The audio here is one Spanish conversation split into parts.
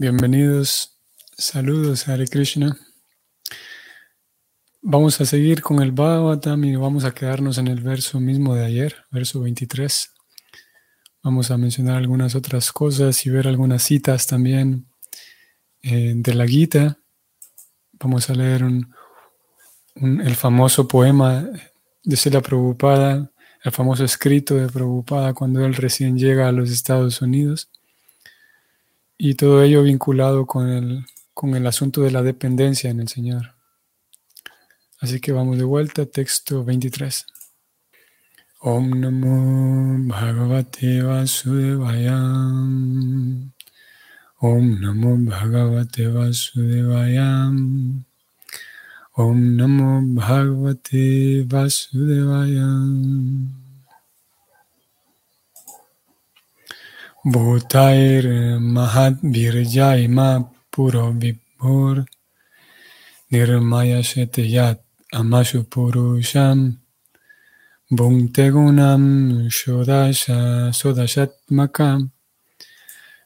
Bienvenidos, saludos Hare Krishna. Vamos a seguir con el Bhagavatam y vamos a quedarnos en el verso mismo de ayer, verso 23. Vamos a mencionar algunas otras cosas y ver algunas citas también eh, de la Gita. Vamos a leer el famoso poema de Sela Prabhupada, el famoso escrito de Prabhupada cuando él recién llega a los Estados Unidos y todo ello vinculado con el, con el asunto de la dependencia en el Señor. Así que vamos de vuelta, texto 23. Om Namo Bhagavate Vasudevaya. Om Namo Bhagavate Vasudevaya. Om Namo Bhagavate Vasudevaya. Bhutair Mahat Virjayma Puro Vibhur Nirmaya Sheteyat Amashu Purusham Bhuntegunam Shodasha Sodashatmakam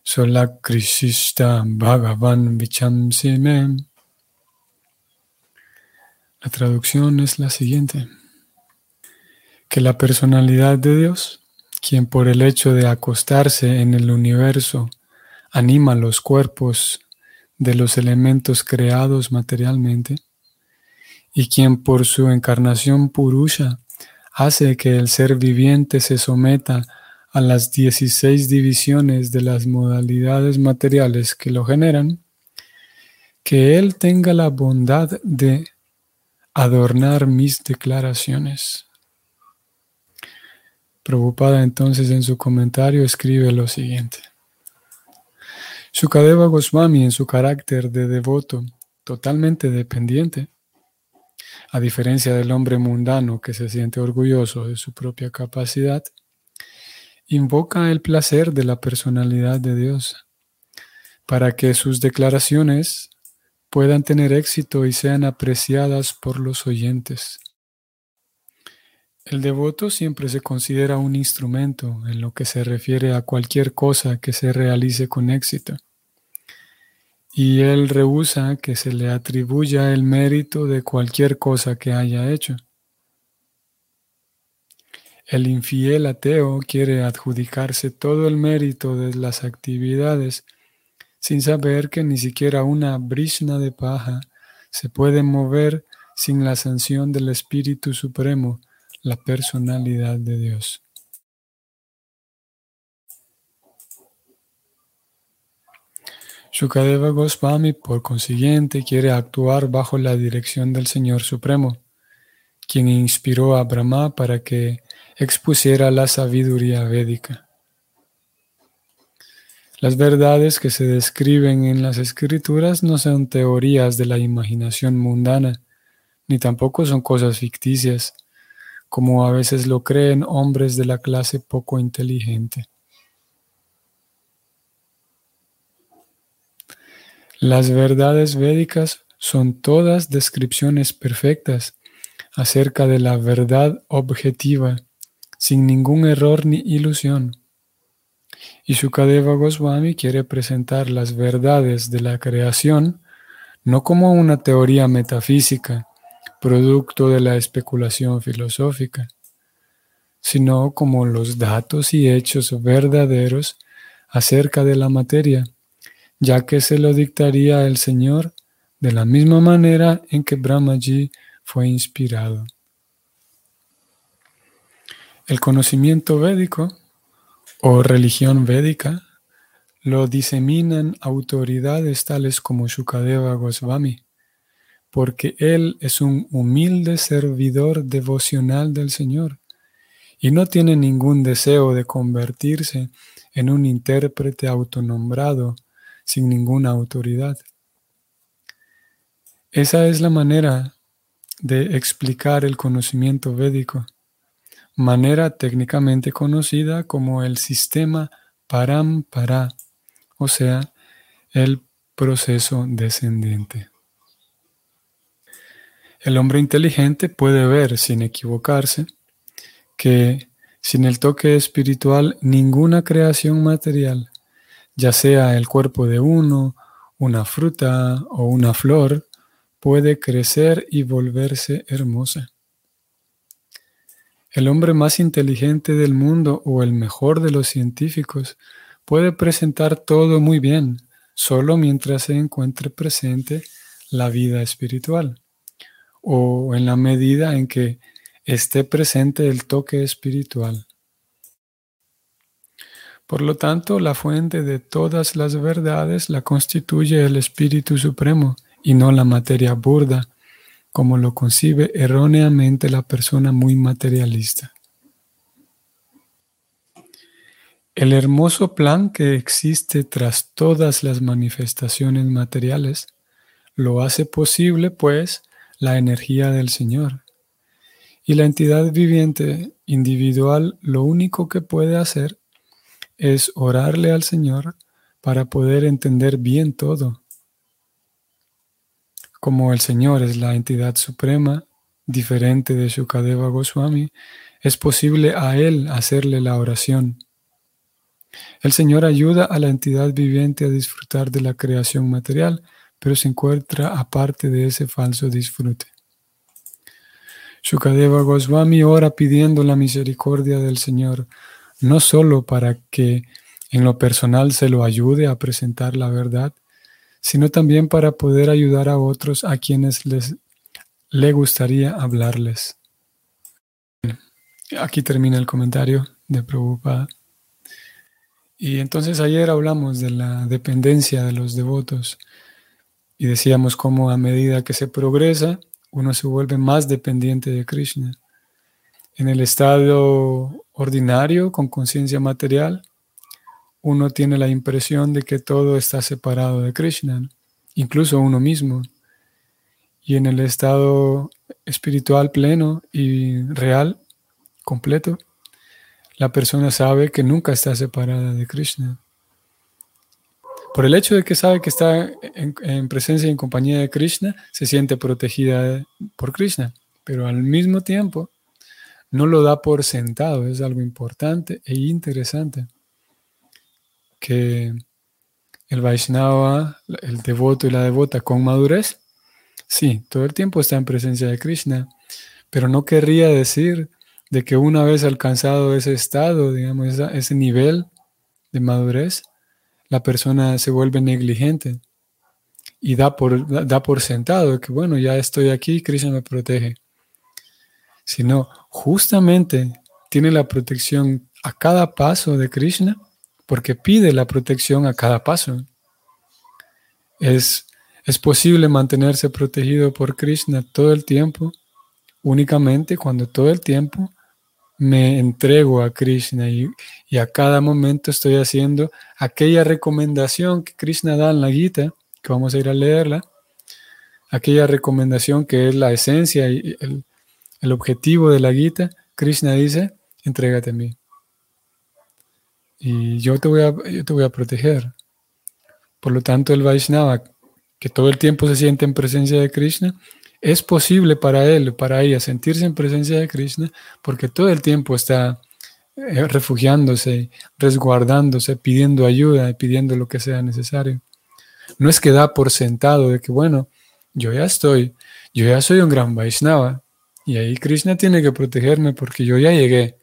Solakrisista Bhagavan Vichamsime. La traducción es la siguiente. Que la personalidad de Dios quien por el hecho de acostarse en el universo anima los cuerpos de los elementos creados materialmente, y quien por su encarnación purusha hace que el ser viviente se someta a las 16 divisiones de las modalidades materiales que lo generan, que Él tenga la bondad de adornar mis declaraciones. Prabhupada entonces en su comentario escribe lo siguiente. Sukadeva Goswami en su carácter de devoto totalmente dependiente, a diferencia del hombre mundano que se siente orgulloso de su propia capacidad, invoca el placer de la personalidad de Dios para que sus declaraciones puedan tener éxito y sean apreciadas por los oyentes. El devoto siempre se considera un instrumento en lo que se refiere a cualquier cosa que se realice con éxito. Y él rehúsa que se le atribuya el mérito de cualquier cosa que haya hecho. El infiel ateo quiere adjudicarse todo el mérito de las actividades sin saber que ni siquiera una brisna de paja se puede mover sin la sanción del Espíritu Supremo la personalidad de Dios. Shukadeva Goswami, por consiguiente, quiere actuar bajo la dirección del Señor Supremo, quien inspiró a Brahma para que expusiera la sabiduría védica. Las verdades que se describen en las escrituras no son teorías de la imaginación mundana, ni tampoco son cosas ficticias como a veces lo creen hombres de la clase poco inteligente. Las verdades védicas son todas descripciones perfectas acerca de la verdad objetiva, sin ningún error ni ilusión. Y Shukadeva Goswami quiere presentar las verdades de la creación no como una teoría metafísica, producto de la especulación filosófica, sino como los datos y hechos verdaderos acerca de la materia, ya que se lo dictaría el Señor de la misma manera en que Brahmaji fue inspirado. El conocimiento védico o religión védica lo diseminan autoridades tales como Shukadeva Goswami, porque Él es un humilde servidor devocional del Señor y no tiene ningún deseo de convertirse en un intérprete autonombrado sin ninguna autoridad. Esa es la manera de explicar el conocimiento védico, manera técnicamente conocida como el sistema parampara, o sea, el proceso descendente. El hombre inteligente puede ver sin equivocarse que sin el toque espiritual ninguna creación material, ya sea el cuerpo de uno una fruta o una flor puede crecer y volverse hermosa. El hombre más inteligente del mundo o el mejor de los científicos puede presentar todo muy bien, solo mientras se encuentre presente la vida espiritual o en la medida en que esté presente el toque espiritual. Por lo tanto, la fuente de todas las verdades la constituye el Espíritu Supremo y no la materia burda, como lo concibe erróneamente la persona muy materialista. El hermoso plan que existe tras todas las manifestaciones materiales lo hace posible, pues, la energía del Señor. Y la entidad viviente individual lo único que puede hacer es orarle al Señor para poder entender bien todo. Como el Señor es la entidad suprema, diferente de Shukadeva Goswami, es posible a Él hacerle la oración. El Señor ayuda a la entidad viviente a disfrutar de la creación material, pero se encuentra aparte de ese falso disfrute. Shukadeva Goswami ora pidiendo la misericordia del Señor no solo para que en lo personal se lo ayude a presentar la verdad, sino también para poder ayudar a otros a quienes les le gustaría hablarles. Aquí termina el comentario de Prabhupada. Y entonces ayer hablamos de la dependencia de los devotos y decíamos cómo a medida que se progresa, uno se vuelve más dependiente de Krishna. En el estado ordinario, con conciencia material, uno tiene la impresión de que todo está separado de Krishna, incluso uno mismo. Y en el estado espiritual pleno y real, completo, la persona sabe que nunca está separada de Krishna. Por el hecho de que sabe que está en, en, presencia y en compañía de Krishna, se siente protegida por Krishna. Pero al mismo tiempo, no lo da por sentado, es algo importante e interesante. Que el Vaishnava, el devoto y la devota con madurez, sí, todo el tiempo está en presencia de Krishna, pero no querría decir de que una vez alcanzado ese estado, digamos, ese nivel de madurez, la persona se vuelve negligente y da por, da por sentado que, bueno, ya estoy aquí, Krishna me protege sino justamente tiene la protección a cada paso de Krishna porque pide la protección a cada paso. Es, es posible mantenerse protegido por Krishna todo el tiempo, únicamente cuando todo el tiempo me entrego a Krishna y, a cada momento estoy haciendo aquella recomendación que Krishna da en la Gita, que vamos a ir a leerla, aquella recomendación que es la esencia y el, el objetivo de la Gita, Krishna dice, entrégate a mí. Y yo te voy a, yo te voy a proteger. Por lo tanto, el Vaishnava, que todo el tiempo se siente en presencia de Krishna, es posible para él, para ella, sentirse en presencia de Krishna, porque todo el tiempo está eh, refugiándose, resguardándose, pidiendo ayuda pidiendo lo que sea necesario. No es que da por sentado de que, bueno, yo ya estoy, yo ya soy un gran Vaishnava, y ahí Krishna tiene que protegerme porque yo ya llegué.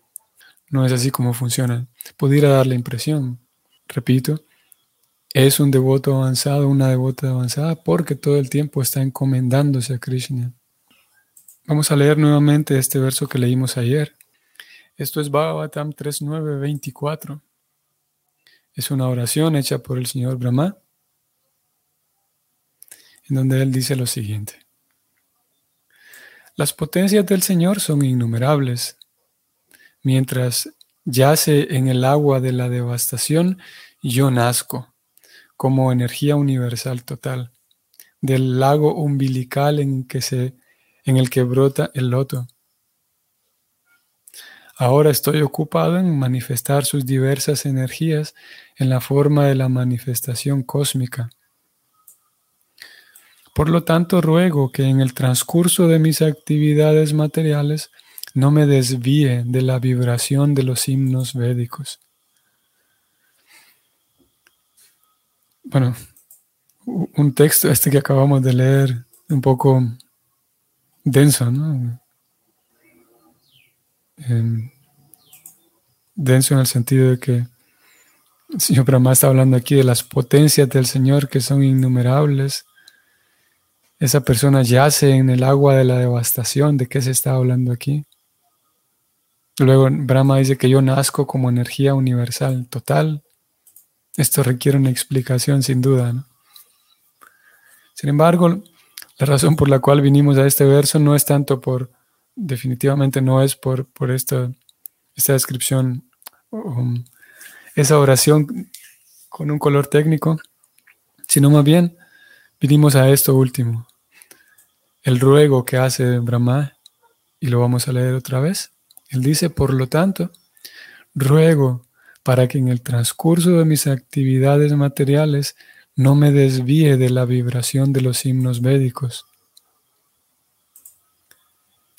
No es así como funciona. Pudiera dar la impresión. Repito, es un devoto avanzado, una devota avanzada, porque todo el tiempo está encomendándose a Krishna. Vamos a leer nuevamente este verso que leímos ayer. Esto es Bhagavatam 3.9.24. Es una oración hecha por el señor Brahma, en donde él dice lo siguiente. Las potencias del Señor son innumerables. Mientras yace en el agua de la devastación, yo nazco como energía universal total, del lago umbilical en, que se, en el que brota el loto. Ahora estoy ocupado en manifestar sus diversas energías en la forma de la manifestación cósmica por lo tanto, ruego que en el transcurso de mis actividades materiales no me desvíe de la vibración de los himnos védicos. Bueno, un texto, este que acabamos de leer, un poco denso, ¿no? Em, denso en el sentido de que el Señor Brahma está hablando aquí de las potencias del Señor que son innumerables. Esa persona yace en el agua de la devastación. ¿De qué se está hablando aquí? Luego Brahma dice que yo nazco como energía universal total. Esto requiere una explicación sin duda. Sin embargo, la razón por la cual vinimos a este verso no es tanto por, definitivamente no es por, por esta, esta descripción, um, esa oración con un color técnico, sino más bien vinimos a esto último, el ruego que hace Brahma, y lo vamos a leer otra vez. Él dice, por lo tanto, ruego para que en el transcurso de mis actividades materiales no me desvíe de la vibración de los himnos védicos.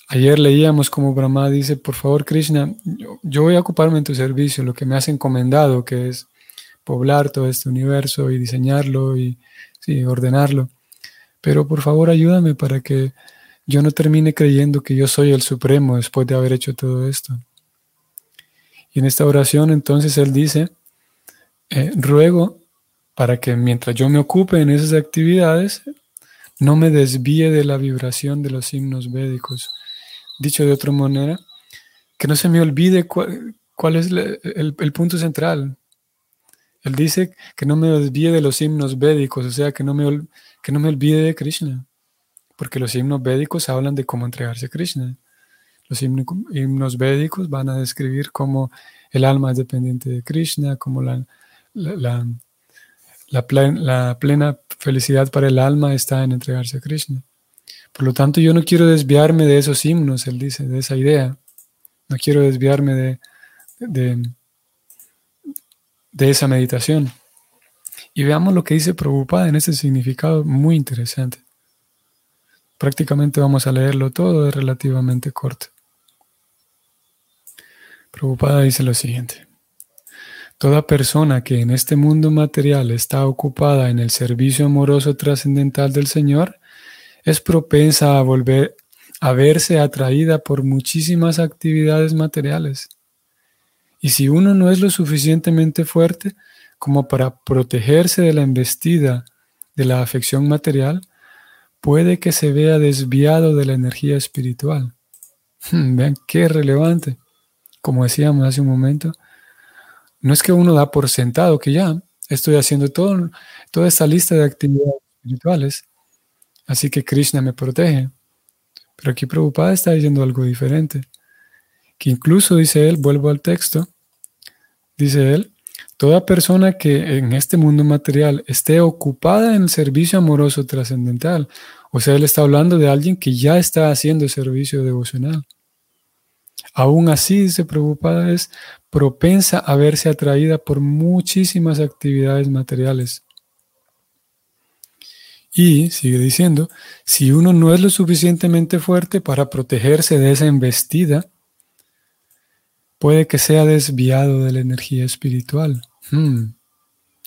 Ayer leíamos como Brahma dice, por favor Krishna, yo, voy a ocuparme en tu servicio, lo que me has encomendado, que es poblar todo este universo y diseñarlo y ordenarlo. Pero por favor ayúdame para que yo no termine creyendo que yo soy el supremo después de haber hecho todo esto. Y en esta oración entonces él dice, eh, ruego para que mientras yo me ocupe en esas actividades, no me desvíe de la vibración de los himnos védicos. Dicho de otra manera, que no se me olvide cuál, es el, punto central. Él dice que no me desvíe de los himnos védicos, o sea, que no me, que no me olvide de Krishna porque los himnos védicos hablan de cómo entregarse a Krishna. Los himnos védicos van a describir cómo el alma es dependiente de Krishna, cómo la, plena felicidad para el alma está en entregarse a Krishna. Por lo tanto, yo no quiero desviarme de esos himnos, él dice, de esa idea. No quiero desviarme de, de, esa meditación. Y veamos lo que dice Prabhupada en ese significado muy interesante. Prácticamente vamos a leerlo todo, es relativamente corto. Prabhupada dice lo siguiente. Toda persona que en este mundo material está ocupada en el servicio amoroso trascendental del Señor es propensa a volver a verse atraída por muchísimas actividades materiales. Y si uno no es lo suficientemente fuerte como para protegerse de la embestida de la afección material, puede que se vea desviado de la energía espiritual. Hmm, vean qué relevante. Como decíamos hace un momento, no es que uno da por sentado que ya estoy haciendo toda esta lista de actividades espirituales, así que Krishna me protege. Pero aquí Prabhupada está diciendo algo diferente, que incluso dice él, vuelvo al texto, dice él, Toda persona que en este mundo material esté ocupada en el servicio amoroso trascendental, o sea, él está hablando de alguien que ya está haciendo servicio devocional. Aún así, dice preocupada, es propensa a verse atraída por muchísimas actividades materiales. Y sigue diciendo, si uno no es lo suficientemente fuerte para protegerse de esa embestida, puede que sea desviado de la energía espiritual. Hmm.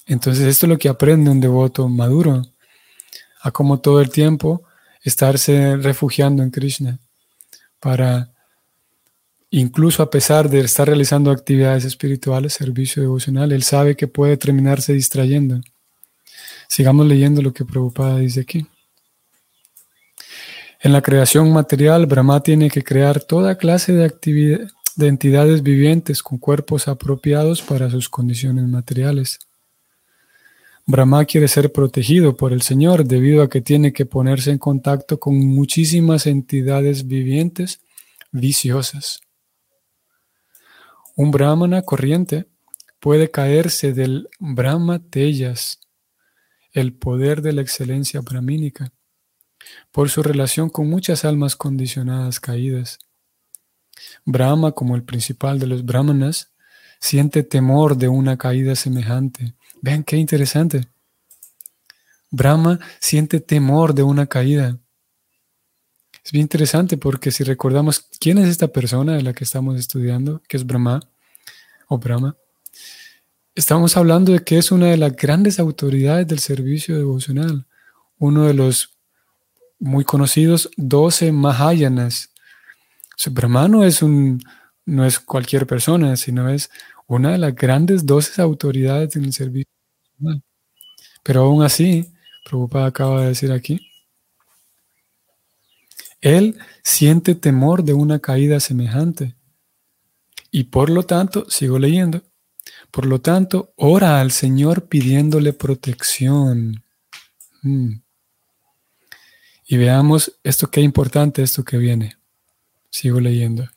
Entonces esto es lo que aprende un devoto maduro, a como todo el tiempo estarse refugiando en Krishna para incluso a pesar de estar realizando actividades espirituales, servicio devocional, él sabe que puede terminarse distrayendo. Sigamos leyendo lo que Prabhupada dice aquí. En la creación material, Brahma tiene que crear toda clase de de entidades vivientes con cuerpos apropiados para sus condiciones materiales. Brahma quiere ser protegido por el Señor debido a que tiene que ponerse en contacto con muchísimas entidades vivientes viciosas. Un brahmana corriente puede caerse del Brahma Tellas, el poder de la excelencia brahmínica, por su relación con muchas almas condicionadas caídas. Brahma, como el principal de los brahmanas, siente temor de una caída semejante. Vean qué interesante. Brahma siente temor de una caída. Es bien interesante porque si recordamos quién es esta persona de la que estamos estudiando, que es Brahma o Brahma, estamos hablando de que es una de las grandes autoridades del servicio devocional, uno de los muy conocidos 12 Mahayanas. Su Brahmano es un, no es cualquier persona, sino es una de las grandes 12 autoridades en el servicio devocional. Pero aún así, Prabhupada acaba de decir aquí, él siente temor de una caída semejante. Y por lo tanto, sigo leyendo, por lo tanto, ora al Señor pidiéndole protección. Mm. Y veamos esto que importante, esto que viene. Sigo leyendo.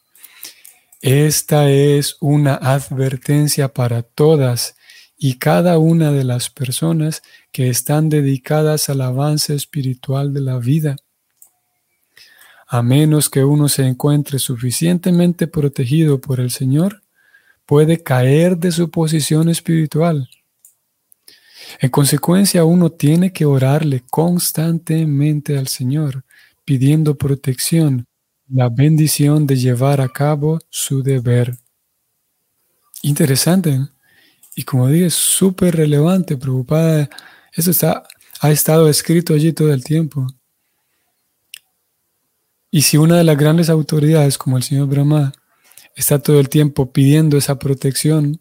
Esta es una advertencia para todas y cada una de las personas que están dedicadas al avance espiritual de la vida a menos que uno se encuentre suficientemente protegido por el Señor, puede caer de su posición espiritual. En consecuencia, uno tiene que orarle constantemente al Señor, pidiendo protección, la bendición de llevar a cabo su deber. Interesante. ¿eh? Y como dije, súper relevante, preocupada. Eso está, ha estado escrito allí todo el tiempo. Y si una de las grandes autoridades, como el señor Brahma, está todo el tiempo pidiendo esa protección,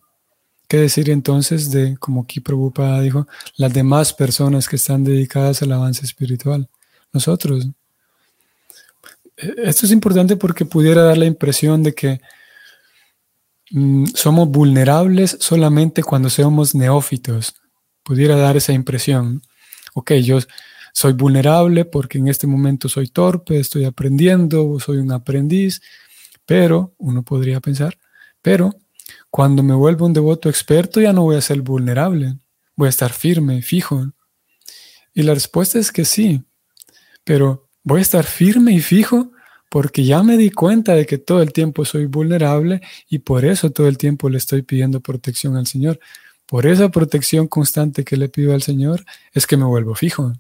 ¿qué decir entonces de, como aquí Prabhupada dijo, las demás personas que están dedicadas al avance espiritual? Nosotros. Esto es importante porque pudiera dar la impresión de que mm, somos vulnerables solamente cuando somos neófitos. Pudiera dar esa impresión. Ok, yo soy vulnerable porque en este momento soy torpe, estoy aprendiendo, soy un aprendiz, pero uno podría pensar, pero cuando me vuelvo un devoto experto ya no voy a ser vulnerable, voy a estar firme, fijo. Y la respuesta es que sí, pero voy a estar firme y fijo porque ya me di cuenta de que todo el tiempo soy vulnerable y por eso todo el tiempo le estoy pidiendo protección al Señor. Por esa protección constante que le pido al Señor es que me vuelvo fijo.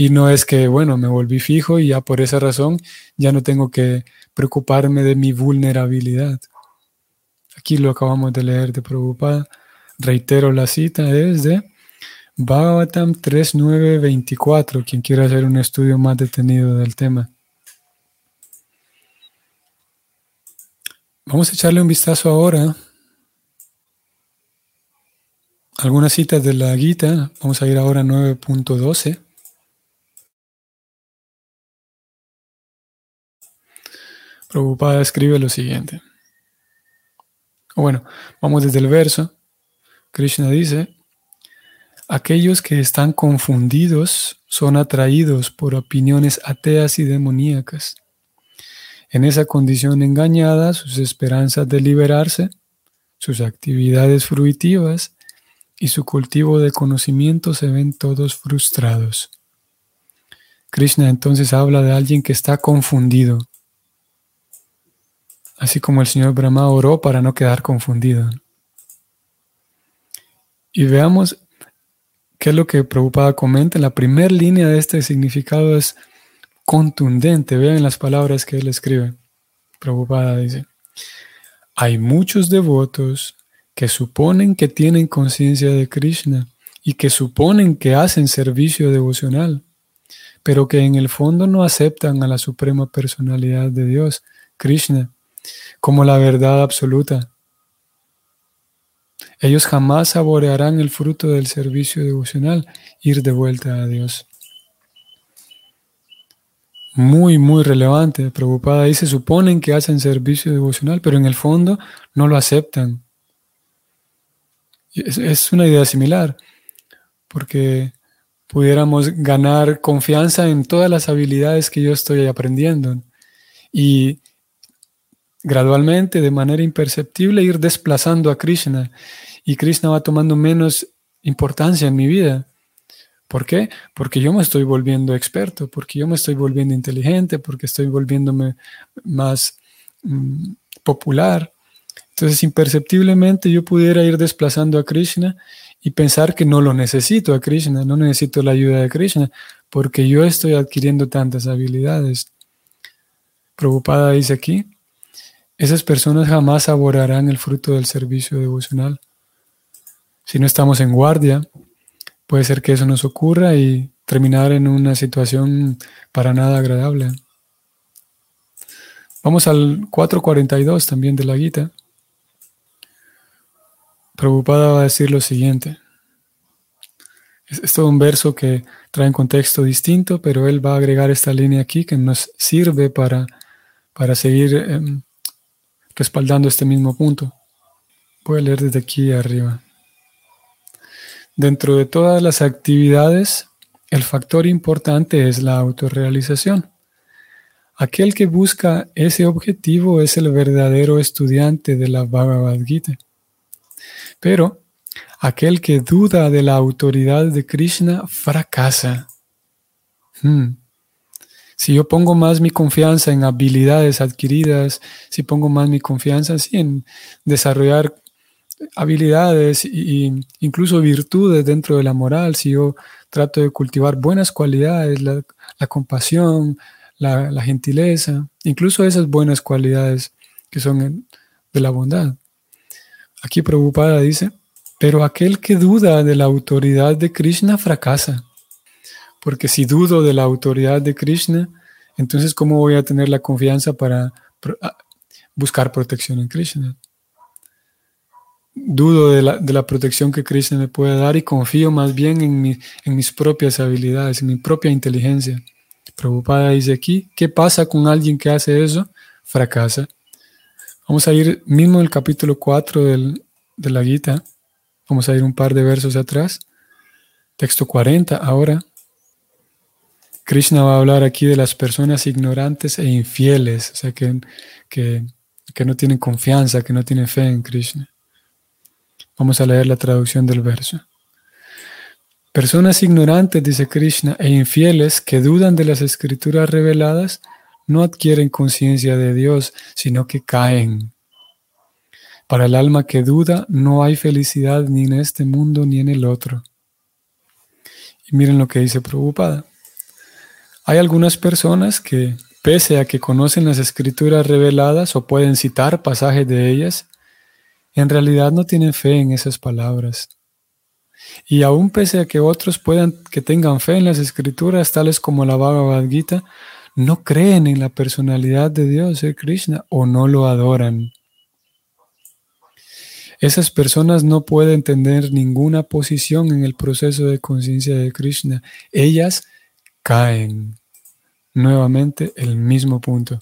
Y no es que, bueno, me volví fijo y ya por esa razón ya no tengo que preocuparme de mi vulnerabilidad. Aquí lo acabamos de leer de Prabhupada. Reitero la cita, es de Bhagavatam 3924, quien quiera hacer un estudio más detenido del tema. Vamos a echarle un vistazo ahora. Algunas citas de la Gita. Vamos a ir ahora a 9.12. Prabhupada escribe lo siguiente. bueno, vamos desde el verso. Krishna dice, aquellos que están confundidos son atraídos por opiniones ateas y demoníacas. En esa condición engañada, sus esperanzas de liberarse, sus actividades fruitivas y su cultivo de conocimiento se ven todos frustrados. Krishna entonces habla de alguien que está confundido, así como el señor Brahma oró para no quedar confundido. Y veamos qué es lo que Prabhupada comenta. La primera línea de este significado es contundente. Vean las palabras que él escribe. Prabhupada dice, hay muchos devotos que suponen que tienen conciencia de Krishna y que suponen que hacen servicio devocional, pero que en el fondo no aceptan a la suprema personalidad de Dios, Krishna, como la verdad absoluta. Ellos jamás saborearán el fruto del servicio devocional, ir de vuelta a Dios. Muy, muy relevante. Preocupada se suponen que hacen servicio devocional, pero en el fondo no lo aceptan. Es, es una idea similar, porque pudiéramos ganar confianza en todas las habilidades que yo estoy aprendiendo. Y gradualmente, de manera imperceptible, ir desplazando a Krishna. Y Krishna va tomando menos importancia en mi vida. ¿Por qué? Porque yo me estoy volviendo experto, porque yo me estoy volviendo inteligente, porque estoy volviéndome más mm, popular. Entonces, imperceptiblemente yo pudiera ir desplazando a Krishna y pensar que no lo necesito a Krishna, no necesito la ayuda de Krishna, porque yo estoy adquiriendo tantas habilidades. Preocupada dice aquí, esas personas jamás saborearán el fruto del servicio devocional. Si no estamos en guardia, puede ser que eso nos ocurra y terminar en una situación para nada agradable. Vamos al 442 también de la Gita. Preocupada va a decir lo siguiente. Es, todo un verso que trae un contexto distinto, pero él va a agregar esta línea aquí que nos sirve para, para seguir em, respaldando este mismo punto. Voy a leer desde aquí arriba. Dentro de todas las actividades, el factor importante es la autorrealización. Aquel que busca ese objetivo es el verdadero estudiante de la Bhagavad Gita. Pero aquel que duda de la autoridad de Krishna fracasa. Hmm. Si yo pongo más mi confianza en habilidades adquiridas, si pongo más mi confianza en desarrollar habilidades e incluso virtudes dentro de la moral, si yo trato de cultivar buenas cualidades, la, compasión, la, gentileza, incluso esas buenas cualidades que son de la bondad. Aquí preocupada dice, pero aquel que duda de la autoridad de Krishna fracasa. Porque si dudo de la autoridad de Krishna, entonces ¿cómo voy a tener la confianza para buscar protección en Krishna? dudo de la, protección que Krishna me puede dar y confío más bien en, en mis propias habilidades, en mi propia inteligencia. Preocupada dice aquí, ¿qué pasa con alguien que hace eso? Fracasa. Vamos a ir mismo el capítulo 4 de la Gita. Vamos a ir un par de versos atrás. Texto 40 ahora. Krishna va a hablar aquí de las personas ignorantes e infieles, o sea, que, que, que no tienen confianza, que no tienen fe en Krishna. Vamos a leer la traducción del verso. Personas ignorantes, dice Krishna, e infieles que dudan de las escrituras reveladas, no adquieren conciencia de Dios, sino que caen. Para el alma que duda, no hay felicidad ni en este mundo ni en el otro. Y miren lo que dice Prabhupada. Hay algunas personas que, pese a que conocen las escrituras reveladas o pueden citar pasajes de ellas, en realidad no tienen fe en esas palabras. Y aún pese a que otros puedan que tengan fe en las escrituras, tales como la Bhagavad Gita, no creen en la personalidad de Dios, el Krishna, o no lo adoran. Esas personas no pueden tener ninguna posición en el proceso de conciencia de Krishna. Ellas caen. Nuevamente el mismo punto.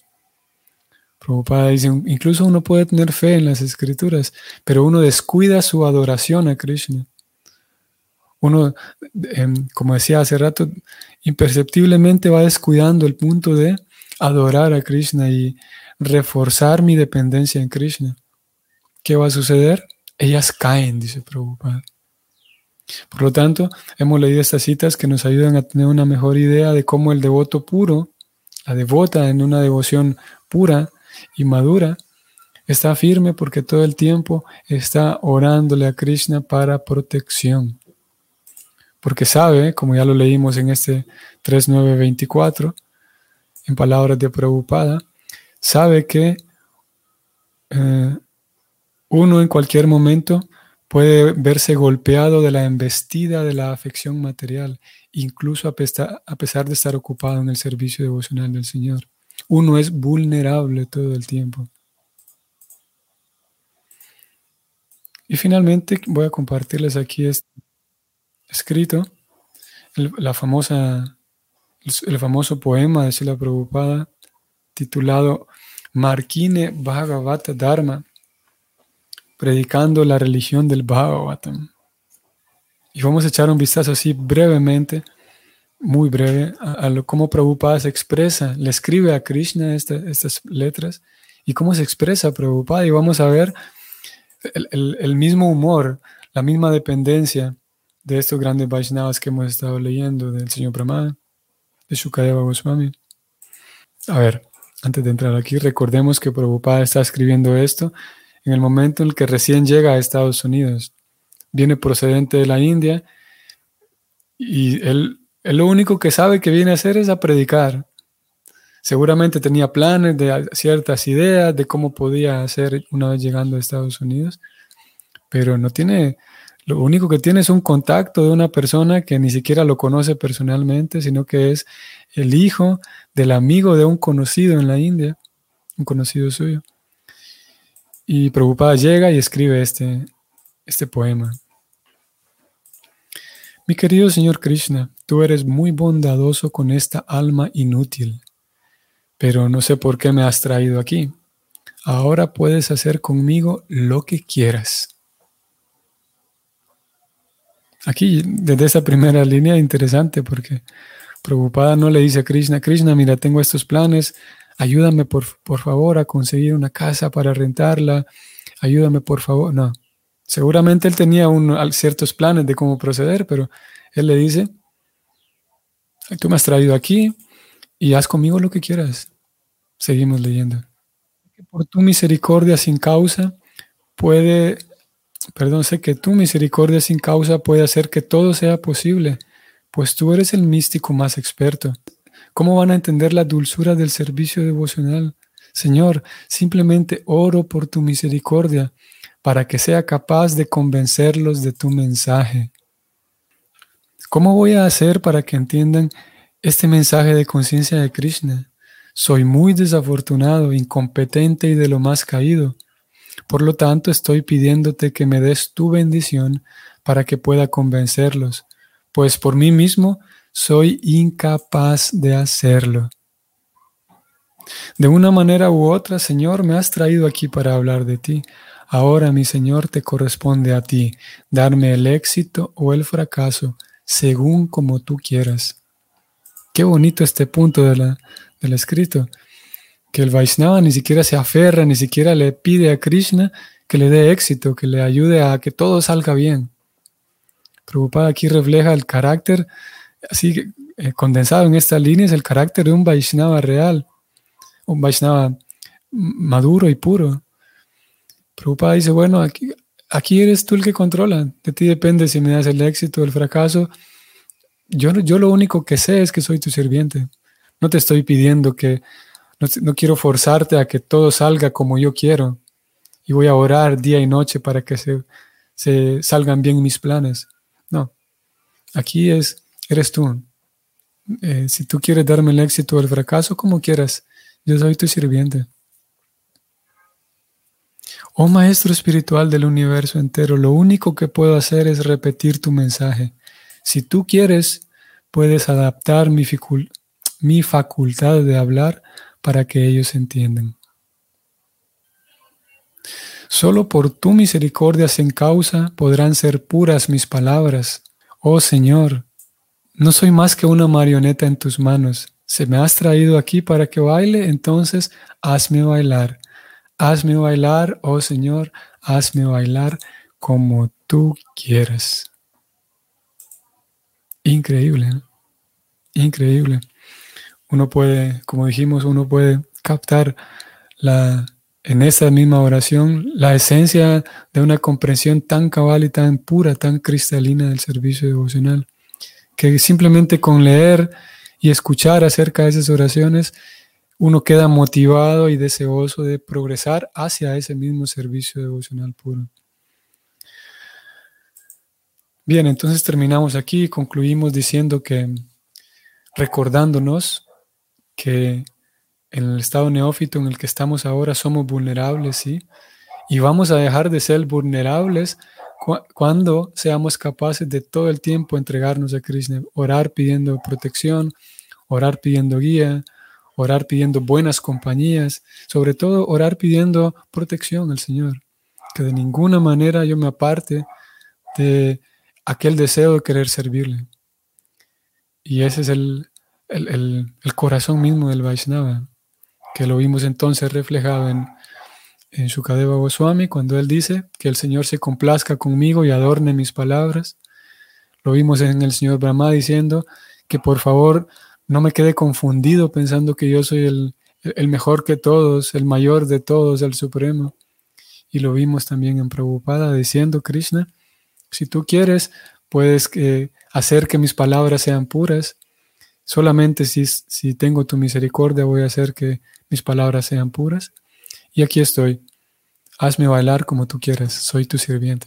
Prabhupada dice, incluso uno puede tener fe en las escrituras, pero uno descuida su adoración a Krishna. Uno, em, como decía hace rato, imperceptiblemente va descuidando el punto de adorar a Krishna y reforzar mi dependencia en Krishna. ¿Qué va a suceder? Ellas caen, dice Prabhupada. Por lo tanto, hemos leído estas citas que nos ayudan a tener una mejor idea de cómo el devoto puro, la devota en una devoción pura, y madura, está firme porque todo el tiempo está orándole a Krishna para protección. Porque sabe, como ya lo leímos en este 3924, en palabras de Prabhupada, sabe que eh, uno en cualquier momento puede verse golpeado de la embestida de la afección material, incluso a pesar de estar ocupado en el servicio devocional del Señor. Uno es vulnerable todo el tiempo. Y finalmente voy a compartirles aquí este escrito, el, la famosa, el, famoso poema de Sila Prabhupada titulado Markine Bhagavata Dharma, predicando la religión del Bhagavatam. Y vamos a echar un vistazo así brevemente muy breve a, lo, cómo Prabhupada se expresa, le escribe a Krishna estas letras y cómo se expresa Prabhupada. Y vamos a ver el, mismo humor, la misma dependencia de estos grandes Vaishnavas que hemos estado leyendo, del señor Brahma, de Shukadeva Goswami. A ver, antes de entrar aquí, recordemos que Prabhupada está escribiendo esto en el momento en el que recién llega a Estados Unidos. Viene procedente de la India y él él lo único que sabe que viene a hacer es a predicar. Seguramente tenía planes de ciertas ideas de cómo podía hacer una vez llegando a Estados Unidos, pero no tiene Lo único que tiene es un contacto de una persona que ni siquiera lo conoce personalmente, sino que es el hijo del amigo de un conocido en la India, un conocido suyo. Y Prabhupada llega y escribe este, este poema. Mi querido Señor Krishna, tú eres muy bondadoso con esta alma inútil, pero no sé por qué me has traído aquí. Ahora puedes hacer conmigo lo que quieras. Aquí, desde esa primera línea, interesante porque Prabhupada no le dice a Krishna, Krishna, mira, tengo estos planes, ayúdame por, por favor a conseguir una casa para rentarla, ayúdame por favor. No, seguramente él tenía un, ciertos planes de cómo proceder, pero él le dice, tú me has traído aquí y haz conmigo lo que quieras. Seguimos leyendo. Por tu misericordia sin causa puede Perdón, sé que tu misericordia sin causa puede hacer que todo sea posible, pues tú eres el místico más experto. ¿Cómo van a entender la dulzura del servicio devocional? Señor, simplemente oro por tu misericordia para que sea capaz de convencerlos de tu mensaje. ¿Cómo voy a hacer para que entiendan este mensaje de conciencia de Krishna? Soy muy desafortunado, incompetente y de lo más caído. Por lo tanto, estoy pidiéndote que me des tu bendición para que pueda convencerlos, pues por mí mismo soy incapaz de hacerlo. De una manera u otra, Señor, me has traído aquí para hablar de ti. Ahora, mi Señor, te corresponde a ti darme el éxito o el fracaso, según como tú quieras. Qué bonito este punto del escrito que el Vaishnava ni siquiera se aferra, ni siquiera le pide a Krishna que le dé éxito, que le ayude a que todo salga bien. Prabhupada aquí refleja el carácter, así eh, condensado en esta línea, es el carácter de un Vaishnava real, un Vaishnava maduro y puro. Prabhupada dice, bueno, aquí, aquí eres tú el que controla, de ti depende si me das el éxito o el fracaso. Yo, yo lo único que sé es que soy tu sirviente. No te estoy pidiendo que no, quiero forzarte a que todo salga como yo quiero. Y voy a orar día y noche para que se, se salgan bien mis planes. No, aquí es, eres tú. Eh, si tú quieres darme el éxito o el fracaso, como quieras, yo soy tu sirviente. Oh Maestro Espiritual del universo entero, lo único que puedo hacer es repetir tu mensaje. Si tú quieres, puedes adaptar mi, mi facultad de hablar para que ellos entiendan. Solo por tu misericordia sin causa podrán ser puras mis palabras. Oh Señor, no soy más que una marioneta en tus manos. Se me has traído aquí para que baile, entonces hazme bailar. Hazme bailar, oh Señor, hazme bailar como tú quieras. Increíble, increíble uno puede, como dijimos, uno puede captar la, en esa misma oración la esencia de una comprensión tan cabal y tan pura, tan cristalina del servicio devocional, que simplemente con leer y escuchar acerca de esas oraciones, uno queda motivado y deseoso de progresar hacia ese mismo servicio devocional puro. Bien, entonces terminamos aquí y concluimos diciendo que recordándonos que en el estado neófito en el que estamos ahora somos vulnerables, ¿sí? Y vamos a dejar de ser vulnerables cuando seamos capaces de todo el tiempo entregarnos a Krishna, orar pidiendo protección, orar pidiendo guía, orar pidiendo buenas compañías, sobre todo orar pidiendo protección al Señor, que de ninguna manera yo me aparte de aquel deseo de querer servirle. Y ese es el, el, corazón mismo del Vaishnava, que lo vimos entonces reflejado en, en Shukadeva Goswami, cuando él dice que el Señor se complazca conmigo y adorne mis palabras. Lo vimos en el Señor Brahma diciendo que por favor no me quede confundido pensando que yo soy el, el mejor que todos, el mayor de todos, el supremo. Y lo vimos también en Prabhupada diciendo, Krishna, si tú quieres, puedes eh, hacer que mis palabras sean puras Solamente si, si tengo tu misericordia voy a hacer que mis palabras sean puras. Y aquí estoy. Hazme bailar como tú quieras. Soy tu sirviente.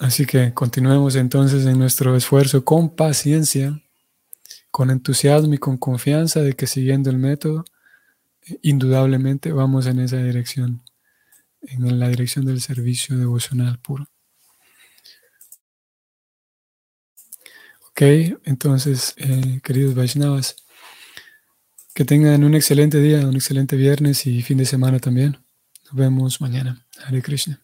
Así que continuemos entonces en nuestro esfuerzo con paciencia, con entusiasmo y con confianza de que siguiendo el método, indudablemente vamos en esa dirección, en la dirección del servicio devocional puro. Ok, entonces, eh, queridos Vaishnavas, que tengan un excelente día, un excelente viernes y fin de semana también. Nos vemos mañana. Hare Krishna.